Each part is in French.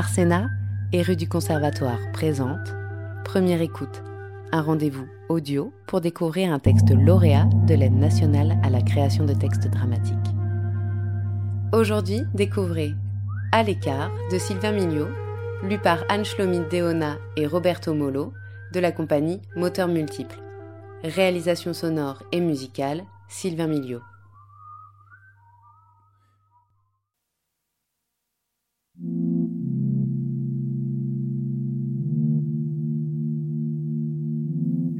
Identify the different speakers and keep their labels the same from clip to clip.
Speaker 1: Arsena et rue du Conservatoire présente Première écoute, un rendez-vous audio pour découvrir un texte lauréat de l'aide nationale à la création de textes dramatiques. Aujourd'hui, découvrez À l'écart de Sylvain Mignot, lu par Anne Schlomit Deona et Roberto Molo de la compagnie Moteur Multiple. Réalisation sonore et musicale, Sylvain Mignot.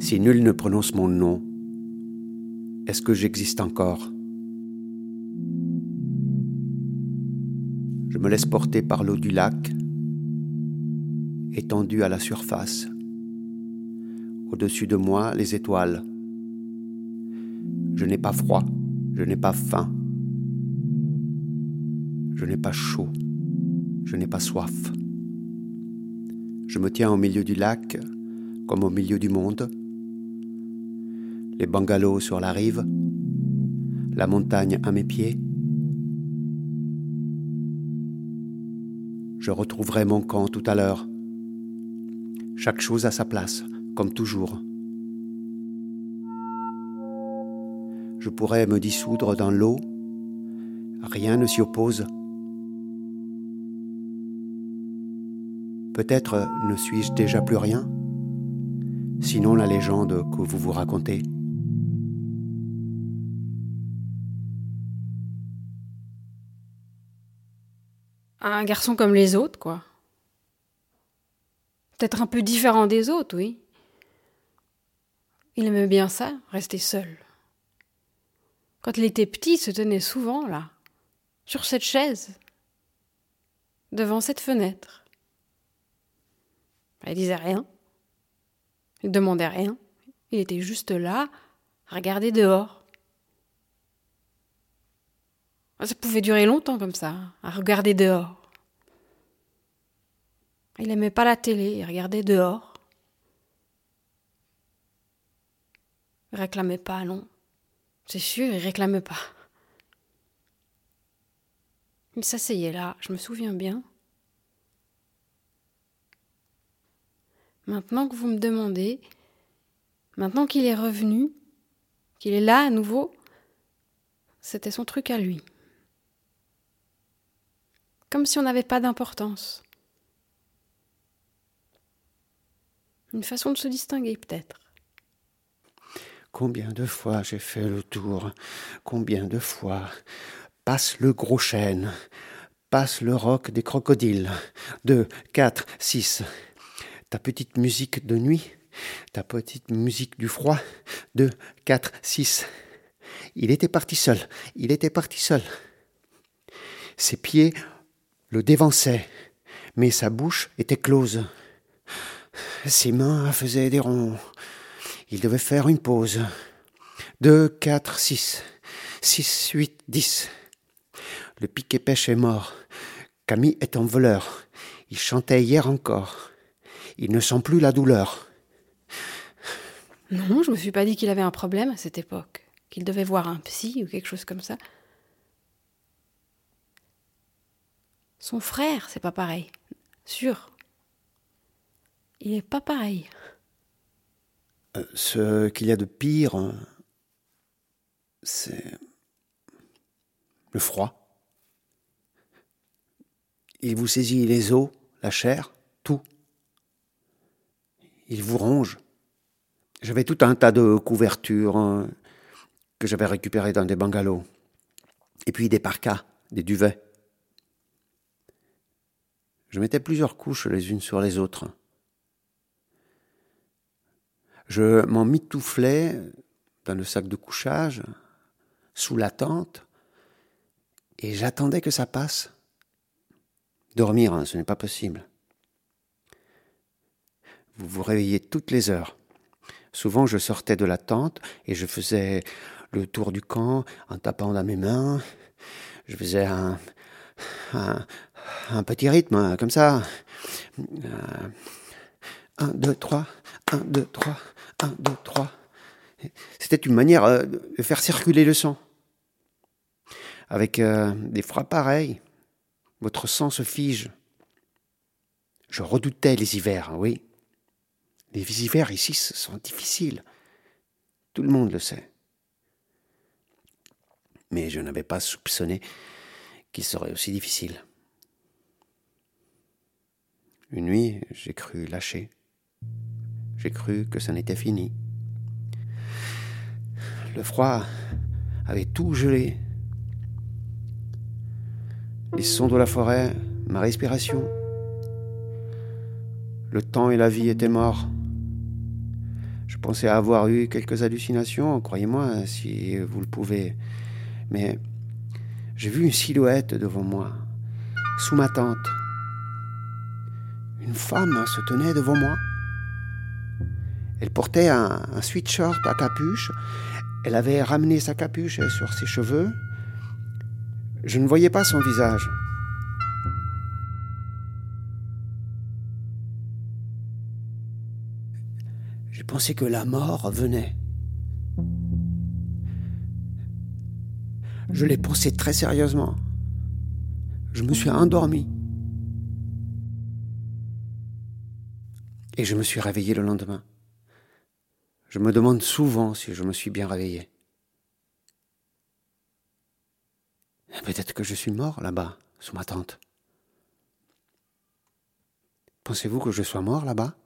Speaker 2: Si nul ne prononce mon nom, est-ce que j'existe encore? Je me laisse porter par l'eau du lac, étendue à la surface. Au-dessus de moi, les étoiles. Je n'ai pas froid, je n'ai pas faim, je n'ai pas chaud, je n'ai pas soif. Je me tiens au milieu du lac comme au milieu du monde les bungalows sur la rive, la montagne à mes pieds. Je retrouverai mon camp tout à l'heure. Chaque chose à sa place, comme toujours. Je pourrais me dissoudre dans l'eau. Rien ne s'y oppose. Peut-être ne suis-je déjà plus rien, sinon la légende que vous vous racontez.
Speaker 3: Un garçon comme les autres, quoi. Peut-être un peu différent des autres, oui. Il aimait bien ça, rester seul. Quand il était petit, il se tenait souvent là, sur cette chaise, devant cette fenêtre. Il disait rien. Il demandait rien. Il était juste là, regarder dehors. Ça pouvait durer longtemps comme ça, à regarder dehors. Il aimait pas la télé, il regardait dehors. Il réclamait pas, non. C'est sûr, il réclamait pas. Il s'asseyait là, je me souviens bien. Maintenant que vous me demandez, maintenant qu'il est revenu, qu'il est là à nouveau, c'était son truc à lui comme si on n'avait pas d'importance. Une façon de se distinguer peut-être.
Speaker 2: Combien de fois j'ai fait le tour? Combien de fois? Passe le gros chêne, passe le roc des crocodiles. Deux, quatre, six. Ta petite musique de nuit, ta petite musique du froid? Deux, quatre, six. Il était parti seul, il était parti seul. Ses pieds le dévançait, mais sa bouche était close. Ses mains faisaient des ronds. Il devait faire une pause. Deux, quatre, six. Six, huit, dix. Le piquet pêche est mort. Camille est en voleur. Il chantait hier encore. Il ne sent plus la douleur.
Speaker 3: Non, je me suis pas dit qu'il avait un problème à cette époque, qu'il devait voir un psy ou quelque chose comme ça. Son frère, c'est pas pareil. Sûr. Il est pas pareil.
Speaker 2: Euh, ce qu'il y a de pire, euh, c'est le froid. Il vous saisit les os, la chair, tout. Il vous ronge. J'avais tout un tas de couvertures hein, que j'avais récupérées dans des bungalows. Et puis des parkas, des duvets. Je mettais plusieurs couches les unes sur les autres. Je m'en mitouflais dans le sac de couchage, sous la tente, et j'attendais que ça passe. Dormir, hein, ce n'est pas possible. Vous vous réveillez toutes les heures. Souvent, je sortais de la tente et je faisais le tour du camp en tapant dans mes mains. Je faisais un, petit rythme, hein, comme ça. 1, 2, 3, 1, 2, 3, 1, 2, 3. C'était une manière euh, de faire circuler le sang. Avec euh, des frappes pareilles, votre sang se fige. Je redoutais les hivers, oui. Les hivers ici sont difficiles. Tout le monde le sait. Mais je n'avais pas soupçonné qu'ils seraient aussi difficiles. Une nuit, j'ai cru lâcher. J'ai cru que ça n'était fini. Le froid avait tout gelé. Les sons de la forêt, ma respiration. Le temps et la vie étaient morts. Je pensais avoir eu quelques hallucinations, croyez-moi, si vous le pouvez. Mais j'ai vu une silhouette devant moi, sous ma tente. Une femme se tenait devant moi. Elle portait un, sweatshirt à capuche. Elle avait ramené sa capuche sur ses cheveux. Je ne voyais pas son visage. J'ai pensé que la mort venait. Je l'ai pensé très sérieusement. Je me suis endormi. Et je me suis réveillé le lendemain. Je me demande souvent si je me suis bien réveillé. Peut-être que je suis mort là-bas, sous ma tente. Pensez-vous que je sois mort là-bas?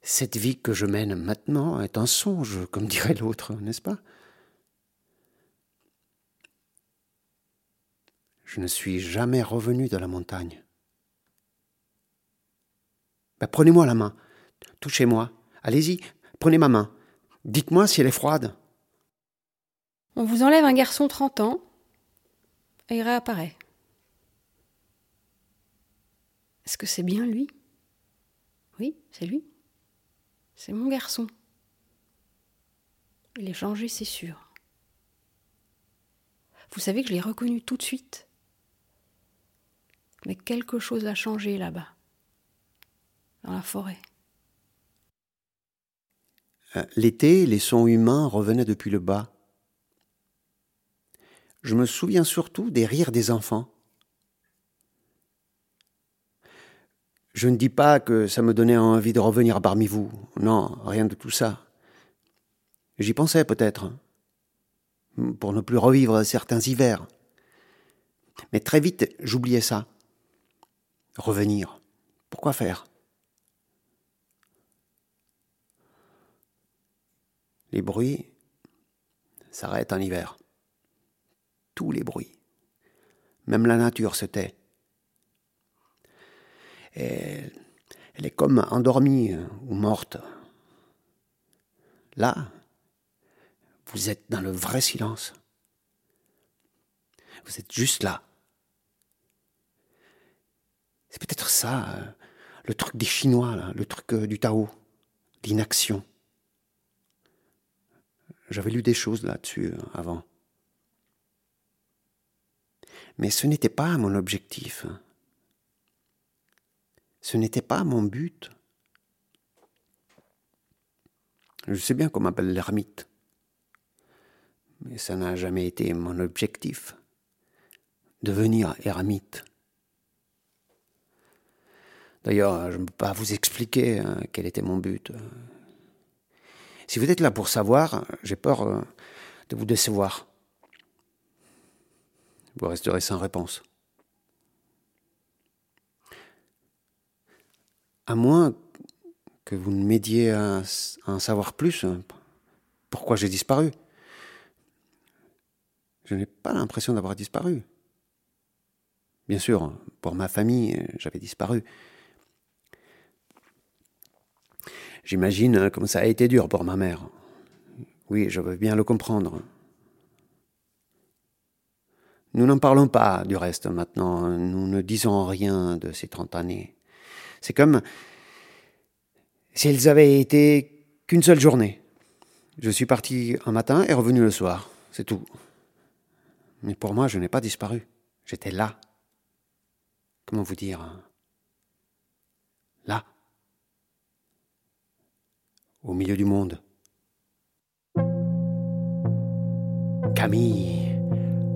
Speaker 2: Cette vie que je mène maintenant est un songe, comme dirait l'autre, n'est-ce pas? Je ne suis jamais revenu de la montagne. Ben, prenez-moi la main. Touchez-moi. Allez-y, prenez ma main. Dites-moi si elle est froide.
Speaker 3: On vous enlève un garçon 30 ans et il réapparaît. Est-ce que c'est bien lui? Oui, c'est lui. C'est mon garçon. Il est changé, c'est sûr. Vous savez que je l'ai reconnu tout de suite. Mais quelque chose a changé là-bas, dans la forêt.
Speaker 2: Euh, l'été, les sons humains revenaient depuis le bas. Je me souviens surtout des rires des enfants. Je ne dis pas que ça me donnait envie de revenir parmi vous. Non, rien de tout ça. J'y pensais peut-être, pour ne plus revivre certains hivers. Mais très vite, j'oubliais ça. Revenir. Pourquoi faire? Les bruits s'arrêtent en hiver. Tous les bruits. Même la nature se tait. elle est comme endormie ou morte. Là, vous êtes dans le vrai silence. Vous êtes juste là. C'est peut-être ça, euh, le truc des Chinois, le truc euh, du Tao, l'inaction. J'avais lu des choses là-dessus euh, avant. Mais ce n'était pas mon objectif. Ce n'était pas mon but. Je sais bien qu'on m'appelle l'ermite. Mais ça n'a jamais été mon objectif. Devenir ermite. D'ailleurs, je ne peux pas vous expliquer hein, quel était mon but. Si vous êtes là pour savoir, j'ai peur euh, de vous décevoir. Vous resterez sans réponse. À moins que vous ne m'aidiez à, en savoir plus, hein, pourquoi j'ai disparu? Je n'ai pas l'impression d'avoir disparu. Bien sûr, pour ma famille, j'avais disparu. J'imagine hein, comme ça a été dur pour ma mère. Oui, je veux bien le comprendre. Nous n'en parlons pas du reste maintenant, nous ne disons rien de ces trente années. C'est comme si elles avaient été qu'une seule journée. Je suis parti un matin et revenu le soir, c'est tout. Mais pour moi, je n'ai pas disparu. J'étais là. Comment vous dire? Là au milieu du monde. Camille,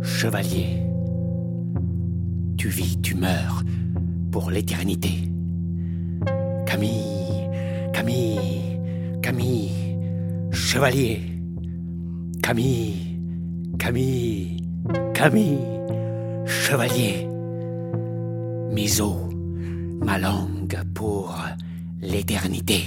Speaker 2: chevalier, tu vis, tu meurs, pour l'éternité. Camille, Camille, Camille, chevalier. Camille, Camille, Camille, chevalier. Mes os, ma langue pour l'éternité.